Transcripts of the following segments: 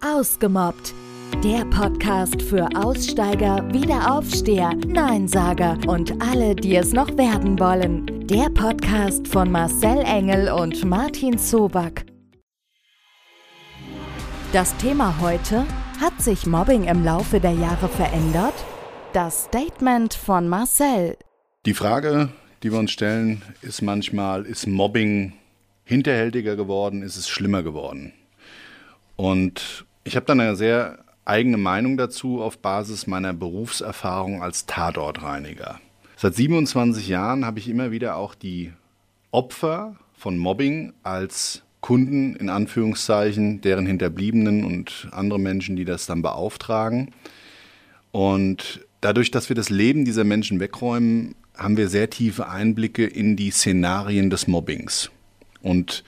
Ausgemobbt. Der Podcast für Aussteiger, Wiederaufsteher, Neinsager und alle, die es noch werden wollen. Der Podcast von Marcel Engel und Martin Zoback. Das Thema heute: Hat sich Mobbing im Laufe der Jahre verändert? Das Statement von Marcel. Die Frage, die wir uns stellen, ist manchmal: Ist Mobbing hinterhältiger geworden? Ist es schlimmer geworden? Und ich habe dann eine sehr eigene Meinung dazu auf Basis meiner Berufserfahrung als Tatortreiniger. Seit 27 Jahren habe ich immer wieder auch die Opfer von Mobbing als Kunden in Anführungszeichen, deren Hinterbliebenen und andere Menschen, die das dann beauftragen. Und dadurch, dass wir das Leben dieser Menschen wegräumen, haben wir sehr tiefe Einblicke in die Szenarien des Mobbings. Und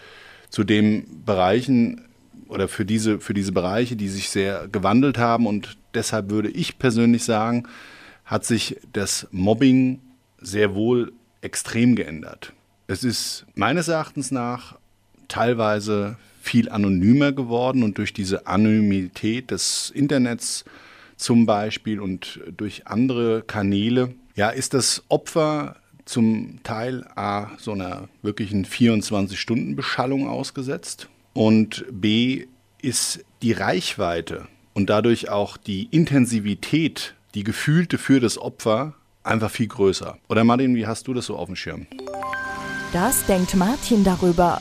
zu den Bereichen oder für diese, für diese Bereiche, die sich sehr gewandelt haben. Und deshalb würde ich persönlich sagen, hat sich das Mobbing sehr wohl extrem geändert. Es ist meines Erachtens nach teilweise viel anonymer geworden und durch diese Anonymität des Internets zum Beispiel und durch andere Kanäle, ja, ist das Opfer zum Teil A, so einer wirklichen 24-Stunden-Beschallung ausgesetzt und B ist die Reichweite und dadurch auch die Intensivität, die gefühlte für das Opfer einfach viel größer. Oder Martin, wie hast du das so auf dem Schirm? Das denkt Martin darüber.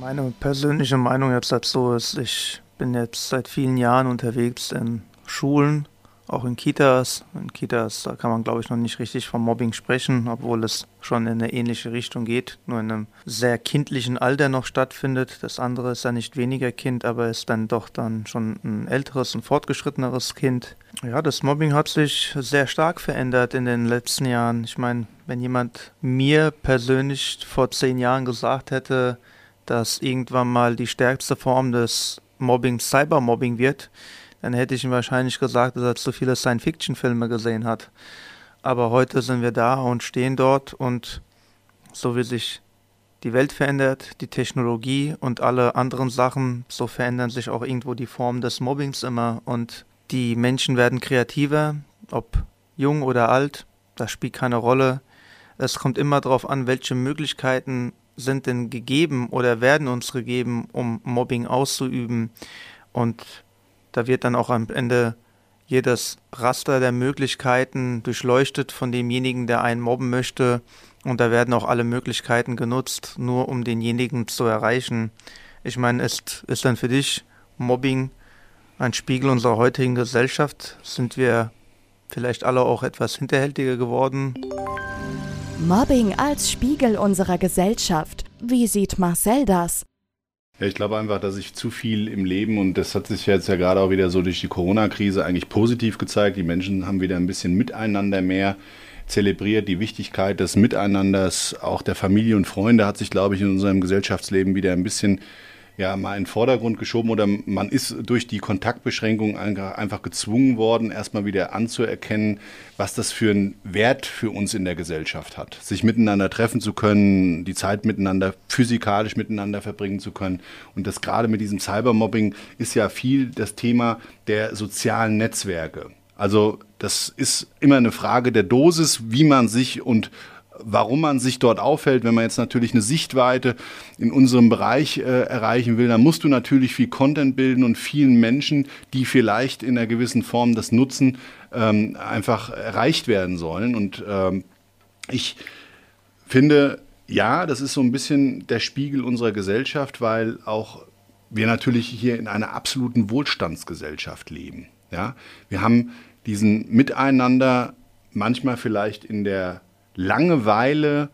Meine persönliche Meinung jetzt dazu ist, ich bin jetzt seit vielen Jahren unterwegs in Schulen auch in Kitas. In Kitas, da kann man, glaube ich, noch nicht richtig vom Mobbing sprechen, obwohl es schon in eine ähnliche Richtung geht, nur in einem sehr kindlichen Alter noch stattfindet. Das andere ist ja nicht weniger Kind, aber ist dann doch dann schon ein älteres, ein fortgeschritteneres Kind. Ja, das Mobbing hat sich sehr stark verändert in den letzten Jahren. Ich meine, wenn jemand mir persönlich vor zehn Jahren gesagt hätte, dass irgendwann mal die stärkste Form des Mobbings Cybermobbing wird, dann hätte ich ihm wahrscheinlich gesagt, dass er zu viele Science-Fiction-Filme gesehen hat. Aber heute sind wir da und stehen dort und so wie sich die Welt verändert, die Technologie und alle anderen Sachen, so verändern sich auch irgendwo die Formen des Mobbings immer und die Menschen werden kreativer, ob jung oder alt, das spielt keine Rolle. Es kommt immer darauf an, welche Möglichkeiten sind denn gegeben oder werden uns gegeben, um Mobbing auszuüben. Und da wird dann auch am Ende jedes Raster der Möglichkeiten durchleuchtet von demjenigen, der einen mobben möchte. Und da werden auch alle Möglichkeiten genutzt, nur um denjenigen zu erreichen. Ich meine, ist, ist dann für dich Mobbing ein Spiegel unserer heutigen Gesellschaft? Sind wir vielleicht alle auch etwas hinterhältiger geworden? Mobbing als Spiegel unserer Gesellschaft. Wie sieht Marcel das? Ja, ich glaube einfach, dass ich zu viel im Leben und das hat sich jetzt ja gerade auch wieder so durch die Corona-Krise eigentlich positiv gezeigt. Die Menschen haben wieder ein bisschen miteinander mehr zelebriert. Die Wichtigkeit des Miteinanders, auch der Familie und Freunde hat sich, glaube ich, in unserem Gesellschaftsleben wieder ein bisschen ja mal in den Vordergrund geschoben oder man ist durch die Kontaktbeschränkung einfach gezwungen worden, erstmal wieder anzuerkennen, was das für einen Wert für uns in der Gesellschaft hat. Sich miteinander treffen zu können, die Zeit miteinander physikalisch miteinander verbringen zu können. Und das gerade mit diesem Cybermobbing ist ja viel das Thema der sozialen Netzwerke. Also das ist immer eine Frage der Dosis, wie man sich und warum man sich dort aufhält. Wenn man jetzt natürlich eine Sichtweite in unserem Bereich äh, erreichen will, dann musst du natürlich viel Content bilden und vielen Menschen, die vielleicht in einer gewissen Form das nutzen, ähm, einfach erreicht werden sollen. Und ähm, ich finde, ja, das ist so ein bisschen der Spiegel unserer Gesellschaft, weil auch wir natürlich hier in einer absoluten Wohlstandsgesellschaft leben. Ja? Wir haben diesen Miteinander manchmal vielleicht in der Langeweile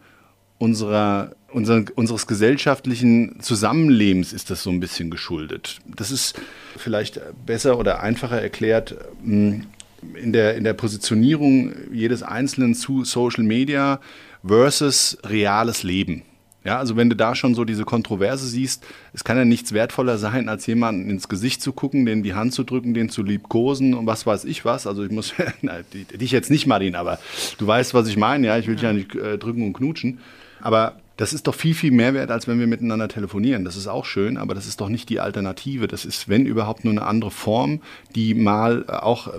unserer, unser, unseres gesellschaftlichen Zusammenlebens ist das so ein bisschen geschuldet. Das ist vielleicht besser oder einfacher erklärt hm, in der, in der Positionierung jedes Einzelnen zu Social Media versus reales Leben. Ja, also wenn du da schon so diese Kontroverse siehst, es kann ja nichts wertvoller sein, als jemanden ins Gesicht zu gucken, den die Hand zu drücken, den zu liebkosen und was weiß ich was. Also ich muss, na, dich jetzt nicht, Martin, aber du weißt, was ich meine, ja, ich will dich ja nicht äh, drücken und knutschen. Aber Das ist doch viel, viel mehr wert, als wenn wir miteinander telefonieren. Das ist auch schön, aber das ist doch nicht die Alternative. Das ist, wenn überhaupt, nur eine andere Form, die mal auch äh,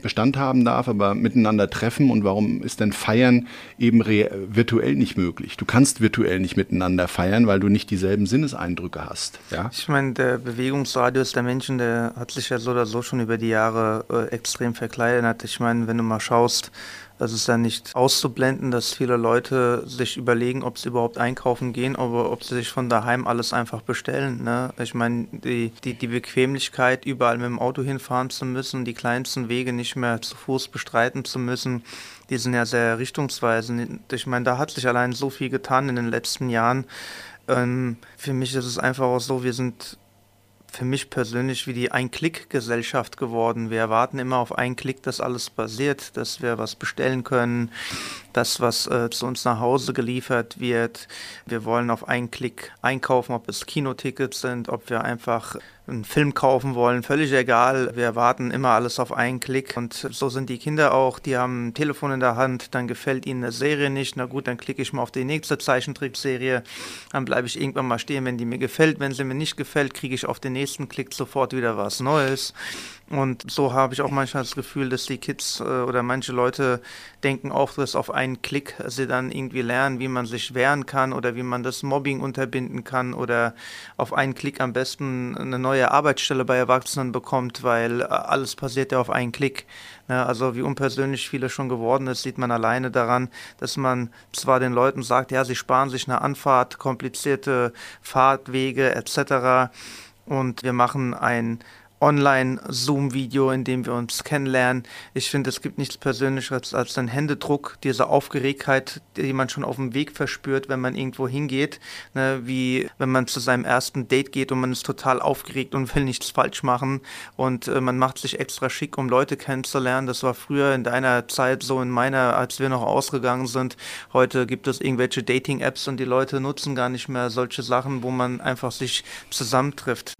Bestand haben darf, aber miteinander treffen. Und warum ist denn Feiern eben virtuell nicht möglich? Du kannst virtuell nicht miteinander feiern, weil du nicht dieselben Sinneseindrücke hast. Ja? Ich meine, der Bewegungsradius der Menschen, der hat sich ja so oder so schon über die Jahre äh, extrem verkleinert. Ich meine, wenn du mal schaust, das ist ja nicht auszublenden, dass viele Leute sich überlegen, ob sie überhaupt einkaufen gehen, aber ob sie sich von daheim alles einfach bestellen. Ne? Ich meine, die, die, die Bequemlichkeit, überall mit dem Auto hinfahren zu müssen, die kleinsten Wege nicht mehr zu Fuß bestreiten zu müssen, die sind ja sehr richtungsweisend. Ich meine, da hat sich allein so viel getan in den letzten Jahren. Ähm, für mich ist es einfach auch so, wir sind für mich persönlich wie die Ein-Klick-Gesellschaft geworden. Wir erwarten immer auf einen Klick, dass alles passiert, dass wir was bestellen können, das, was äh, zu uns nach Hause geliefert wird. Wir wollen auf einen Klick einkaufen, ob es Kinotickets sind, ob wir einfach einen Film kaufen wollen, völlig egal. Wir warten immer alles auf einen Klick. Und so sind die Kinder auch, die haben ein Telefon in der Hand, dann gefällt ihnen eine Serie nicht. Na gut, dann klicke ich mal auf die nächste Zeichentrickserie. Dann bleibe ich irgendwann mal stehen, wenn die mir gefällt. Wenn sie mir nicht gefällt, kriege ich auf den nächsten Klick sofort wieder was Neues. Und so habe ich auch manchmal das Gefühl, dass die Kids äh, oder manche Leute denken auch, dass auf einen Klick sie dann irgendwie lernen, wie man sich wehren kann oder wie man das Mobbing unterbinden kann oder auf einen Klick am besten eine neue Arbeitsstelle bei Erwachsenen bekommt, weil äh, alles passiert ja auf einen Klick. Ja, also wie unpersönlich viele schon geworden ist, sieht man alleine daran, dass man zwar den Leuten sagt, ja, sie sparen sich eine Anfahrt, komplizierte Fahrtwege etc. Und wir machen ein Online-Zoom-Video, in dem wir uns kennenlernen. Ich finde, es gibt nichts Persönlicheres als ein Händedruck, diese Aufgeregtheit, die man schon auf dem Weg verspürt, wenn man irgendwo hingeht. Ne, wie wenn man zu seinem ersten Date geht und man ist total aufgeregt und will nichts falsch machen und äh, man macht sich extra schick, um Leute kennenzulernen. Das war früher in deiner Zeit so, in meiner, als wir noch ausgegangen sind. Heute gibt es irgendwelche Dating-Apps und die Leute nutzen gar nicht mehr solche Sachen, wo man einfach sich zusammentrifft.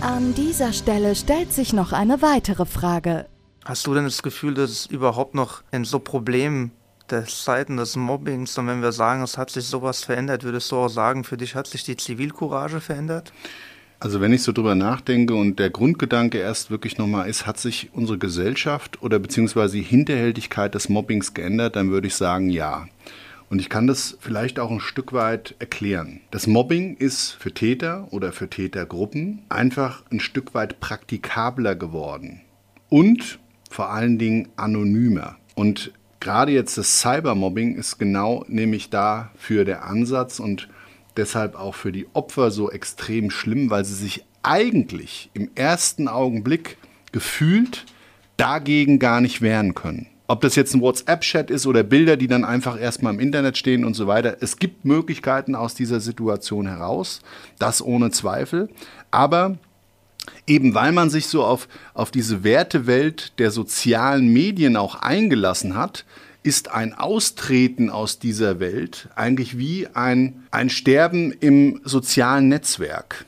An dieser Stelle stellt sich noch eine weitere Frage. Hast du denn das Gefühl, dass es überhaupt noch in so Problemen der Zeiten des Mobbings und wenn wir sagen, es hat sich sowas verändert, würdest du auch sagen, für dich hat sich die Zivilcourage verändert? Also wenn ich so drüber nachdenke und der Grundgedanke erst wirklich nochmal ist, hat sich unsere Gesellschaft oder beziehungsweise die Hinterhältigkeit des Mobbings geändert, dann würde ich sagen, ja. Und ich kann das vielleicht auch ein Stück weit erklären. Das Mobbing ist für Täter oder für Tätergruppen einfach ein Stück weit praktikabler geworden und vor allen Dingen anonymer. Und gerade jetzt das Cybermobbing ist genau nämlich dafür der Ansatz und deshalb auch für die Opfer so extrem schlimm, weil sie sich eigentlich im ersten Augenblick gefühlt dagegen gar nicht wehren können. Ob das jetzt ein WhatsApp-Chat ist oder Bilder, die dann einfach erstmal im Internet stehen und so weiter. Es gibt Möglichkeiten aus dieser Situation heraus, das ohne Zweifel. Aber eben weil man sich so auf, auf diese Wertewelt der sozialen Medien auch eingelassen hat, ist ein Austreten aus dieser Welt eigentlich wie ein, ein Sterben im sozialen Netzwerk.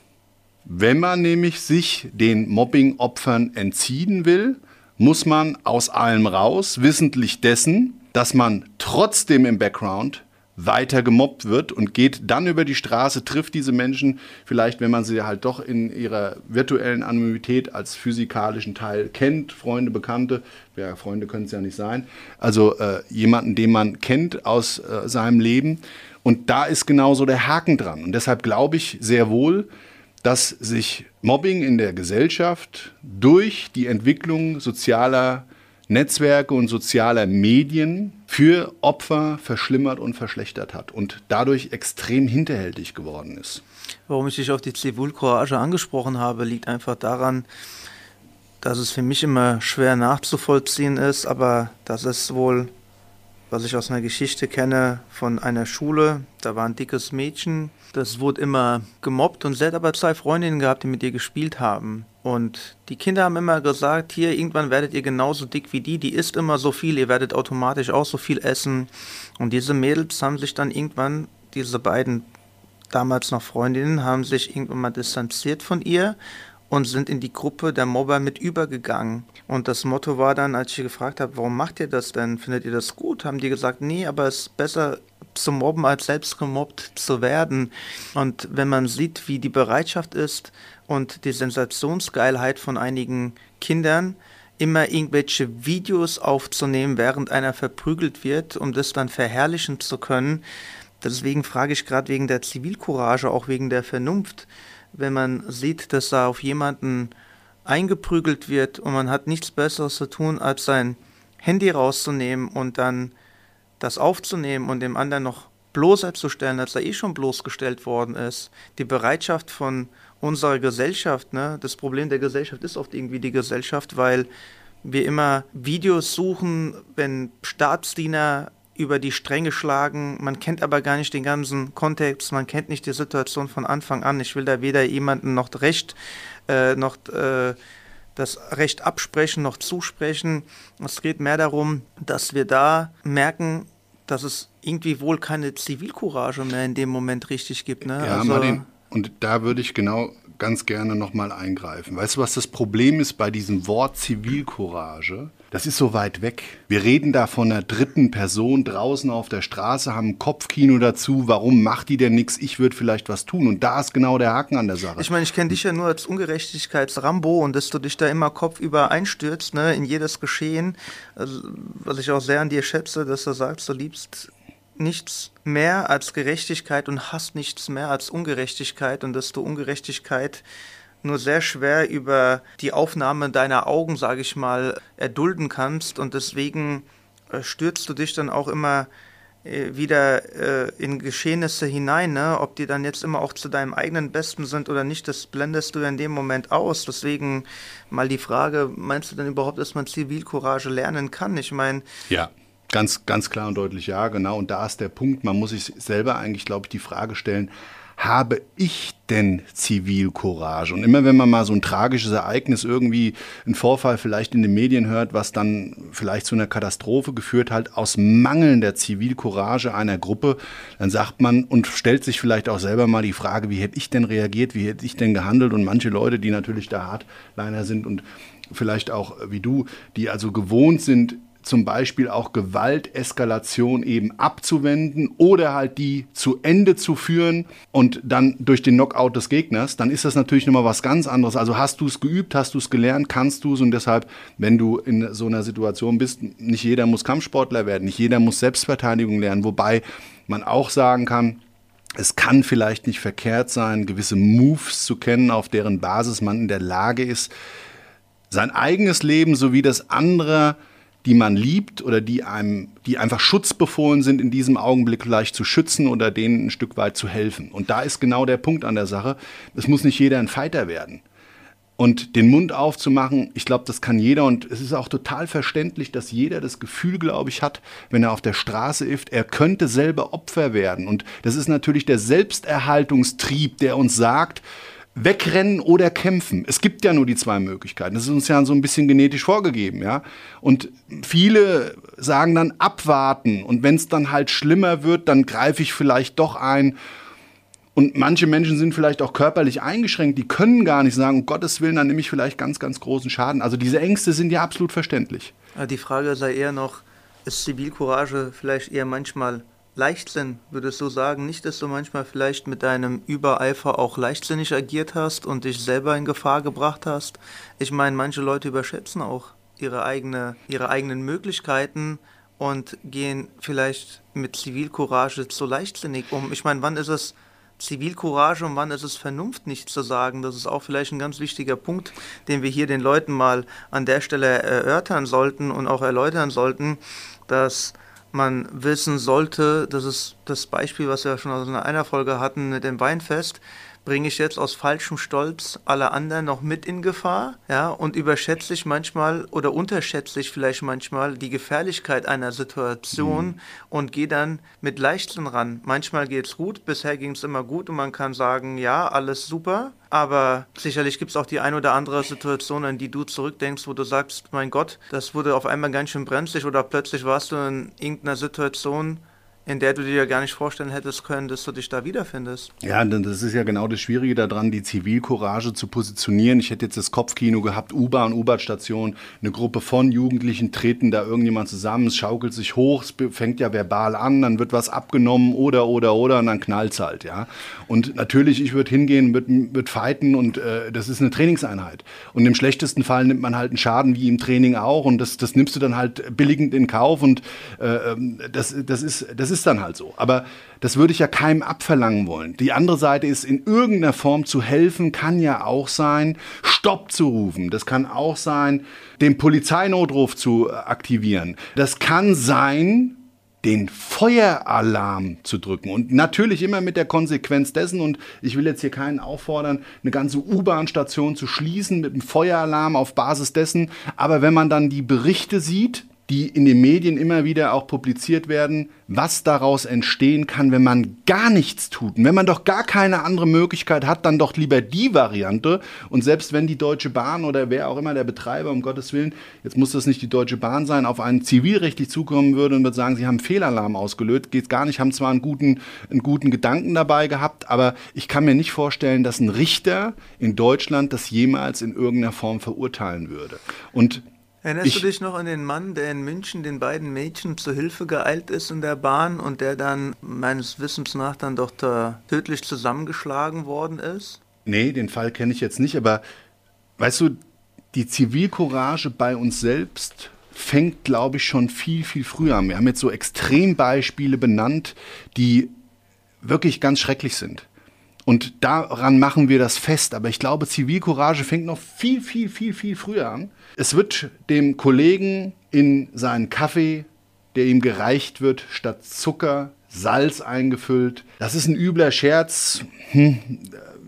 Wenn man nämlich sich den Mobbing-Opfern entziehen will, muss man aus allem raus, wissentlich dessen, dass man trotzdem im Background weiter gemobbt wird und geht dann über die Straße, trifft diese Menschen, vielleicht wenn man sie halt doch in ihrer virtuellen Anonymität als physikalischen Teil kennt, Freunde, Bekannte, ja, Freunde können es ja nicht sein, also äh, jemanden, den man kennt aus äh, seinem Leben. Und da ist genauso der Haken dran. Und deshalb glaube ich sehr wohl, dass sich Mobbing in der Gesellschaft durch die Entwicklung sozialer Netzwerke und sozialer Medien für Opfer verschlimmert und verschlechtert hat und dadurch extrem hinterhältig geworden ist. Warum ich dich auf die Zivilcourage angesprochen habe, liegt einfach daran, dass es für mich immer schwer nachzuvollziehen ist, aber das ist wohl, was ich aus einer Geschichte kenne von einer Schule. Da war ein dickes Mädchen, das wurde immer gemobbt und sie hat aber zwei Freundinnen gehabt, die mit ihr gespielt haben. Und die Kinder haben immer gesagt, hier, irgendwann werdet ihr genauso dick wie die, die isst immer so viel, ihr werdet automatisch auch so viel essen. Und diese Mädels haben sich dann irgendwann, diese beiden damals noch Freundinnen, haben sich irgendwann mal distanziert von ihr und sind in die Gruppe der Mobber mit übergegangen. Und das Motto war dann, als ich gefragt habe, warum macht ihr das denn? Findet ihr das gut? Haben die gesagt, nee, aber es ist besser zu mobben, als selbst gemobbt zu werden. Und wenn man sieht, wie die Bereitschaft ist und die Sensationsgeilheit von einigen Kindern, immer irgendwelche Videos aufzunehmen, während einer verprügelt wird, um das dann verherrlichen zu können. Deswegen frage ich gerade wegen der Zivilcourage, auch wegen der Vernunft, wenn man sieht, dass da auf jemanden eingeprügelt wird und man hat nichts Besseres zu tun, als sein Handy rauszunehmen und dann das aufzunehmen und dem anderen noch bloßer zu stellen, als er eh schon bloßgestellt worden ist. Die Bereitschaft von unserer Gesellschaft, ne? das Problem der Gesellschaft ist oft irgendwie die Gesellschaft, weil wir immer Videos suchen, wenn Staatsdiener über die Stränge schlagen, man kennt aber gar nicht den ganzen Kontext, man kennt nicht die Situation von Anfang an. Ich will da weder jemanden noch Recht, äh, noch äh, das Recht absprechen, noch zusprechen. Es geht mehr darum, dass wir da merken, dass es irgendwie wohl keine Zivilcourage mehr in dem Moment richtig gibt. Ne? Ja, also, Martin, und da würde ich genau ganz gerne nochmal eingreifen. Weißt du, was das Problem ist bei diesem Wort Zivilcourage? Das ist so weit weg. Wir reden da von einer dritten Person draußen auf der Straße, haben ein Kopfkino dazu. Warum macht die denn nichts? Ich würde vielleicht was tun. Und da ist genau der Haken an der Sache. Ich meine, ich kenne dich ja nur als Ungerechtigkeitsrambo und dass du dich da immer kopfüber einstürzt, ne, in jedes Geschehen. Also, was ich auch sehr an dir schätze, dass du sagst, du liebst nichts mehr als Gerechtigkeit und hast nichts mehr als Ungerechtigkeit und dass du Ungerechtigkeit nur sehr schwer über die Aufnahme deiner Augen, sage ich mal, erdulden kannst und deswegen äh, stürzt du dich dann auch immer äh, wieder äh, in Geschehnisse hinein, ne? ob die dann jetzt immer auch zu deinem eigenen Besten sind oder nicht, das blendest du in dem Moment aus. Deswegen mal die Frage, meinst du denn überhaupt, dass man Zivilcourage lernen kann? Ich meine, ja. Ganz, ganz klar und deutlich ja, genau. Und da ist der Punkt, man muss sich selber eigentlich, glaube ich, die Frage stellen, habe ich denn Zivilcourage? Und immer wenn man mal so ein tragisches Ereignis, irgendwie ein Vorfall vielleicht in den Medien hört, was dann vielleicht zu einer Katastrophe geführt hat, aus mangelnder Zivilcourage einer Gruppe, dann sagt man und stellt sich vielleicht auch selber mal die Frage, wie hätte ich denn reagiert, wie hätte ich denn gehandelt? Und manche Leute, die natürlich da Hardliner sind und vielleicht auch wie du, die also gewohnt sind, zum Beispiel auch Gewalteskalation eben abzuwenden oder halt die zu Ende zu führen und dann durch den Knockout des Gegners, dann ist das natürlich nochmal was ganz anderes. Also hast du es geübt, hast du es gelernt, kannst du es und deshalb, wenn du in so einer Situation bist, nicht jeder muss Kampfsportler werden, nicht jeder muss Selbstverteidigung lernen, wobei man auch sagen kann, es kann vielleicht nicht verkehrt sein, gewisse Moves zu kennen, auf deren Basis man in der Lage ist, sein eigenes Leben sowie das andere die man liebt oder die einem, die einfach schutzbefohlen sind, in diesem Augenblick vielleicht zu schützen oder denen ein Stück weit zu helfen. Und da ist genau der Punkt an der Sache. Es muss nicht jeder ein Fighter werden. Und den Mund aufzumachen, ich glaube, das kann jeder. Und es ist auch total verständlich, dass jeder das Gefühl, glaube ich, hat, wenn er auf der Straße ist, er könnte selber Opfer werden. Und das ist natürlich der Selbsterhaltungstrieb, der uns sagt, wegrennen oder kämpfen. Es gibt ja nur die zwei Möglichkeiten. Das ist uns ja so ein bisschen genetisch vorgegeben, ja. Und viele sagen dann abwarten und wenn es dann halt schlimmer wird, dann greife ich vielleicht doch ein. Und manche Menschen sind vielleicht auch körperlich eingeschränkt, die können gar nicht sagen, um Gottes Willen, dann nehme ich vielleicht ganz, ganz großen Schaden. Also diese Ängste sind ja absolut verständlich. Die Frage sei eher noch, ist Zivilcourage vielleicht eher manchmal Leichtsinn, würdest du sagen, nicht, dass du manchmal vielleicht mit deinem Übereifer auch leichtsinnig agiert hast und dich selber in Gefahr gebracht hast? Ich meine, manche Leute überschätzen auch ihre, eigene, ihre eigenen Möglichkeiten und gehen vielleicht mit Zivilcourage zu leichtsinnig um. Ich meine, wann ist es Zivilcourage und wann ist es Vernunft, nicht zu sagen? Das ist auch vielleicht ein ganz wichtiger Punkt, den wir hier den Leuten mal an der Stelle erörtern sollten und auch erläutern sollten, dass man wissen sollte, das ist das Beispiel, was wir schon aus einer Folge hatten mit dem Weinfest, bringe ich jetzt aus falschem Stolz alle anderen noch mit in Gefahr, ja, und überschätze ich manchmal oder unterschätze ich vielleicht manchmal die Gefährlichkeit einer Situation mhm. und gehe dann mit Leichtsinn ran. Manchmal geht es gut, bisher ging es immer gut und man kann sagen, ja, alles super, aber sicherlich gibt es auch die ein oder andere Situation, an die du zurückdenkst, wo du sagst, mein Gott, das wurde auf einmal ganz schön brenzlig oder plötzlich warst du in irgendeiner Situation, in der du dir ja gar nicht vorstellen hättest können, dass du dich da wiederfindest. Ja, das ist ja genau das Schwierige daran, die Zivilcourage zu positionieren. Ich hätte jetzt das Kopfkino gehabt, U-Bahn, U-Bahn-Station, eine Gruppe von Jugendlichen treten da irgendjemand zusammen, es schaukelt sich hoch, es fängt ja verbal an, dann wird was abgenommen oder, oder, oder und dann knallt es halt, ja. Und natürlich, ich würde hingehen, würde würd fighten und äh, das ist eine Trainingseinheit. Und im schlechtesten Fall nimmt man halt einen Schaden wie im Training auch und das, das nimmst du dann halt billigend in Kauf und äh, ähm, das, das, ist, das ist dann halt so. Aber das würde ich ja keinem abverlangen wollen. Die andere Seite ist, in irgendeiner Form zu helfen, kann ja auch sein, Stopp zu rufen. Das kann auch sein, den Polizeinotruf zu aktivieren. Das kann sein, den Feueralarm zu drücken. Und natürlich immer mit der Konsequenz dessen, und ich will jetzt hier keinen auffordern, eine ganze U-Bahn-Station zu schließen mit einem Feueralarm auf Basis dessen. Aber wenn man dann die Berichte sieht, die in den Medien immer wieder auch publiziert werden, was daraus entstehen kann, wenn man gar nichts tut. Und wenn man doch gar keine andere Möglichkeit hat, dann doch lieber die Variante. Und selbst wenn die Deutsche Bahn oder wer auch immer der Betreiber, um Gottes Willen, jetzt muss das nicht die Deutsche Bahn sein, auf einen zivilrechtlich zukommen würde und würde sagen, sie haben Fehlalarm ausgelöst, geht gar nicht, haben zwar einen guten, einen guten Gedanken dabei gehabt, aber ich kann mir nicht vorstellen, dass ein Richter in Deutschland das jemals in irgendeiner Form verurteilen würde. Und Erinnerst ich, du dich noch an den Mann, der in München den beiden Mädchen zu Hilfe geeilt ist in der Bahn und der dann meines Wissens nach dann doch da tödlich zusammengeschlagen worden ist? Nee, den Fall kenne ich jetzt nicht, aber weißt du, die Zivilcourage bei uns selbst fängt, glaube ich, schon viel, viel früher an. Wir haben jetzt so Extrembeispiele benannt, die wirklich ganz schrecklich sind. Und daran machen wir das fest. Aber ich glaube, Zivilcourage fängt noch viel, viel, viel, viel früher an. Es wird dem Kollegen in seinen Kaffee, der ihm gereicht wird, statt Zucker Salz eingefüllt. Das ist ein übler Scherz. Hm,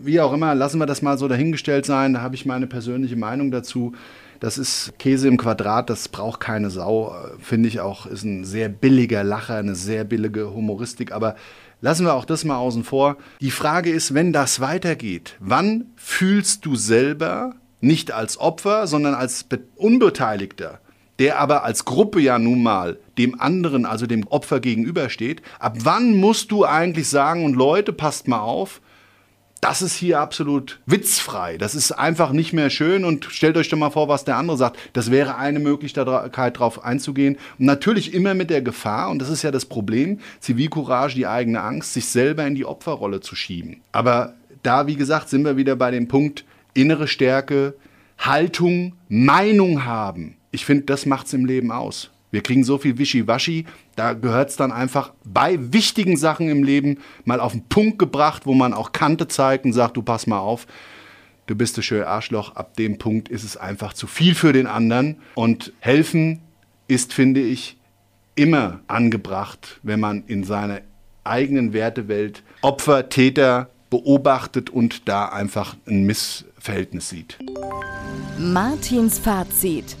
wie auch immer, lassen wir das mal so dahingestellt sein. Da habe ich meine persönliche Meinung dazu. Das ist Käse im Quadrat, das braucht keine Sau. Finde ich auch, ist ein sehr billiger Lacher, eine sehr billige Humoristik. Aber Lassen wir auch das mal außen vor. Die Frage ist, wenn das weitergeht, wann fühlst du selber, nicht als Opfer, sondern als Unbeteiligter, der aber als Gruppe ja nun mal dem anderen, also dem Opfer gegenübersteht, ab wann musst du eigentlich sagen, und Leute, passt mal auf, das ist hier absolut witzfrei. Das ist einfach nicht mehr schön und stellt euch doch mal vor, was der andere sagt. Das wäre eine Möglichkeit, darauf einzugehen. Und natürlich immer mit der Gefahr, und das ist ja das Problem, Zivilcourage, die eigene Angst, sich selber in die Opferrolle zu schieben. Aber da, wie gesagt, sind wir wieder bei dem Punkt innere Stärke, Haltung, Meinung haben. Ich finde, das macht es im Leben aus. Wir kriegen so viel Wischiwaschi, da gehört es dann einfach bei wichtigen Sachen im Leben mal auf den Punkt gebracht, wo man auch Kante zeigt und sagt, du pass mal auf, du bist ein schöner Arschloch. Ab dem Punkt ist es einfach zu viel für den anderen. Und helfen ist, finde ich, immer angebracht, wenn man in seiner eigenen Wertewelt Opfer, Täter beobachtet und da einfach ein Missverhältnis sieht. Martins Fazit.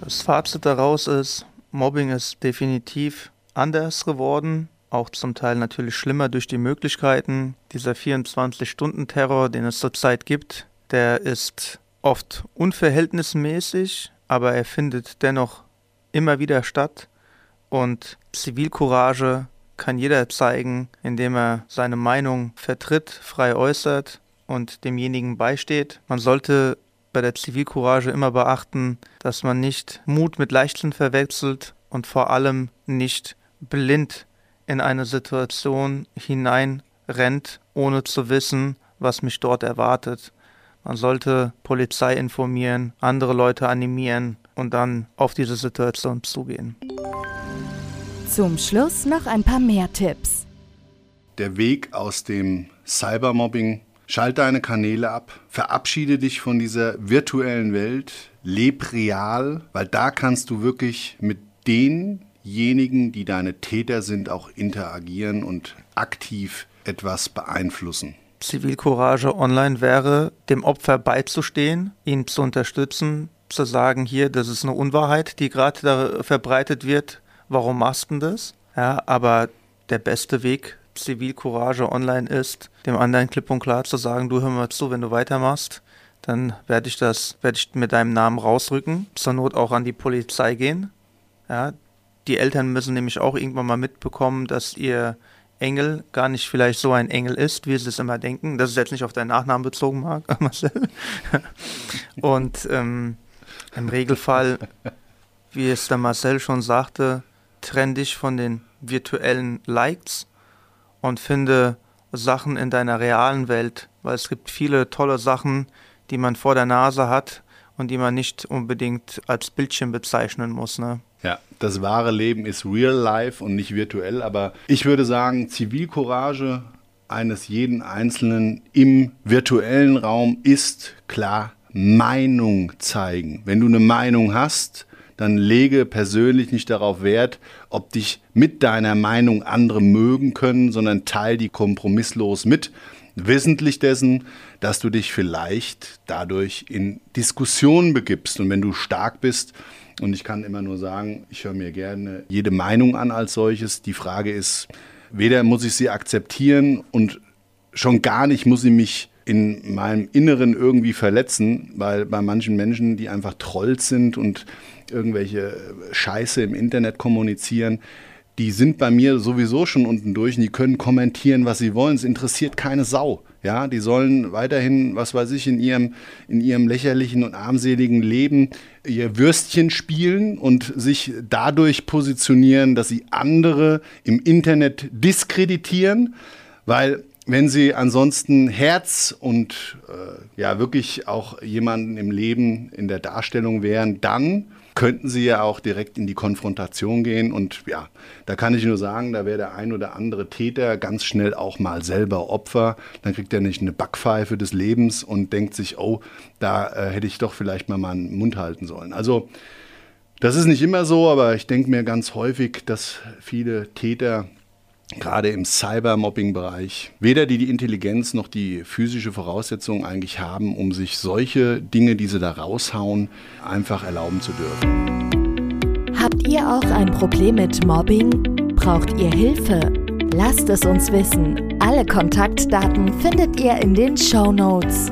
Das Fazit daraus ist, Mobbing ist definitiv anders geworden, auch zum Teil natürlich schlimmer durch die Möglichkeiten. Dieser 24-Stunden-Terror, den es zurzeit gibt, der ist oft unverhältnismäßig, aber er findet dennoch immer wieder statt. Und Zivilcourage kann jeder zeigen, indem er seine Meinung vertritt, frei äußert und demjenigen beisteht. Man sollte bei der Zivilcourage immer beachten, dass man nicht Mut mit Leichtsinn verwechselt und vor allem nicht blind in eine Situation hineinrennt, ohne zu wissen, was mich dort erwartet. Man sollte Polizei informieren, andere Leute animieren und dann auf diese Situation zugehen. Zum Schluss noch ein paar mehr Tipps. Der Weg aus dem Cybermobbing Schalte deine Kanäle ab, verabschiede dich von dieser virtuellen Welt, leb real, weil da kannst du wirklich mit denjenigen, die deine Täter sind, auch interagieren und aktiv etwas beeinflussen. Zivilcourage online wäre, dem Opfer beizustehen, ihn zu unterstützen, zu sagen, hier, das ist eine Unwahrheit, die gerade verbreitet wird, warum machst du das? Ja, aber der beste Weg Zivilcourage online ist, dem anderen klipp und klar zu sagen, du hör mal zu, wenn du weitermachst, dann werde ich das, werde ich mit deinem Namen rausrücken, zur Not auch an die Polizei gehen. Ja, die Eltern müssen nämlich auch irgendwann mal mitbekommen, dass ihr Engel gar nicht vielleicht so ein Engel ist, wie sie es immer denken. Das ist jetzt nicht auf deinen Nachnamen bezogen, Marc, Marcel. Und ähm, im Regelfall, wie es der Marcel schon sagte, trenn dich von den virtuellen Likes und finde Sachen in deiner realen Welt, weil es gibt viele tolle Sachen, die man vor der Nase hat und die man nicht unbedingt als Bildschirm bezeichnen muss. Ne? Ja, das wahre Leben ist real life und nicht virtuell, aber ich würde sagen, Zivilcourage eines jeden Einzelnen im virtuellen Raum ist klar Meinung zeigen. Wenn du eine Meinung hast, dann lege persönlich nicht darauf Wert, ob dich mit deiner Meinung andere mögen können, sondern teile die kompromisslos mit. Wissentlich dessen, dass du dich vielleicht dadurch in Diskussionen begibst. Und wenn du stark bist, und ich kann immer nur sagen, ich höre mir gerne jede Meinung an als solches. Die Frage ist, weder muss ich sie akzeptieren und schon gar nicht muss sie mich in meinem Inneren irgendwie verletzen, weil bei manchen Menschen, die einfach Trolls sind und irgendwelche Scheiße im Internet kommunizieren, die sind bei mir sowieso schon unten durch und die können kommentieren, was sie wollen. Es interessiert keine Sau. Ja, die sollen weiterhin, was weiß ich, in ihrem, in ihrem lächerlichen und armseligen Leben ihr Würstchen spielen und sich dadurch positionieren, dass sie andere im Internet diskreditieren, weil wenn sie ansonsten Herz und äh, ja wirklich auch jemanden im Leben in der Darstellung wären, dann könnten sie ja auch direkt in die Konfrontation gehen. Und ja, da kann ich nur sagen, da wäre der ein oder andere Täter ganz schnell auch mal selber Opfer. Dann kriegt er nicht eine Backpfeife des Lebens und denkt sich, oh, da äh, hätte ich doch vielleicht mal meinen Mund halten sollen. Also das ist nicht immer so, aber ich denke mir ganz häufig, dass viele Täter gerade im Cybermobbing-Bereich weder die, die Intelligenz noch die physische Voraussetzung eigentlich haben, um sich solche Dinge, die sie da raushauen, einfach erlauben zu dürfen. Habt ihr auch ein Problem mit Mobbing? Braucht ihr Hilfe? Lasst es uns wissen. Alle Kontaktdaten findet ihr in den Show Notes.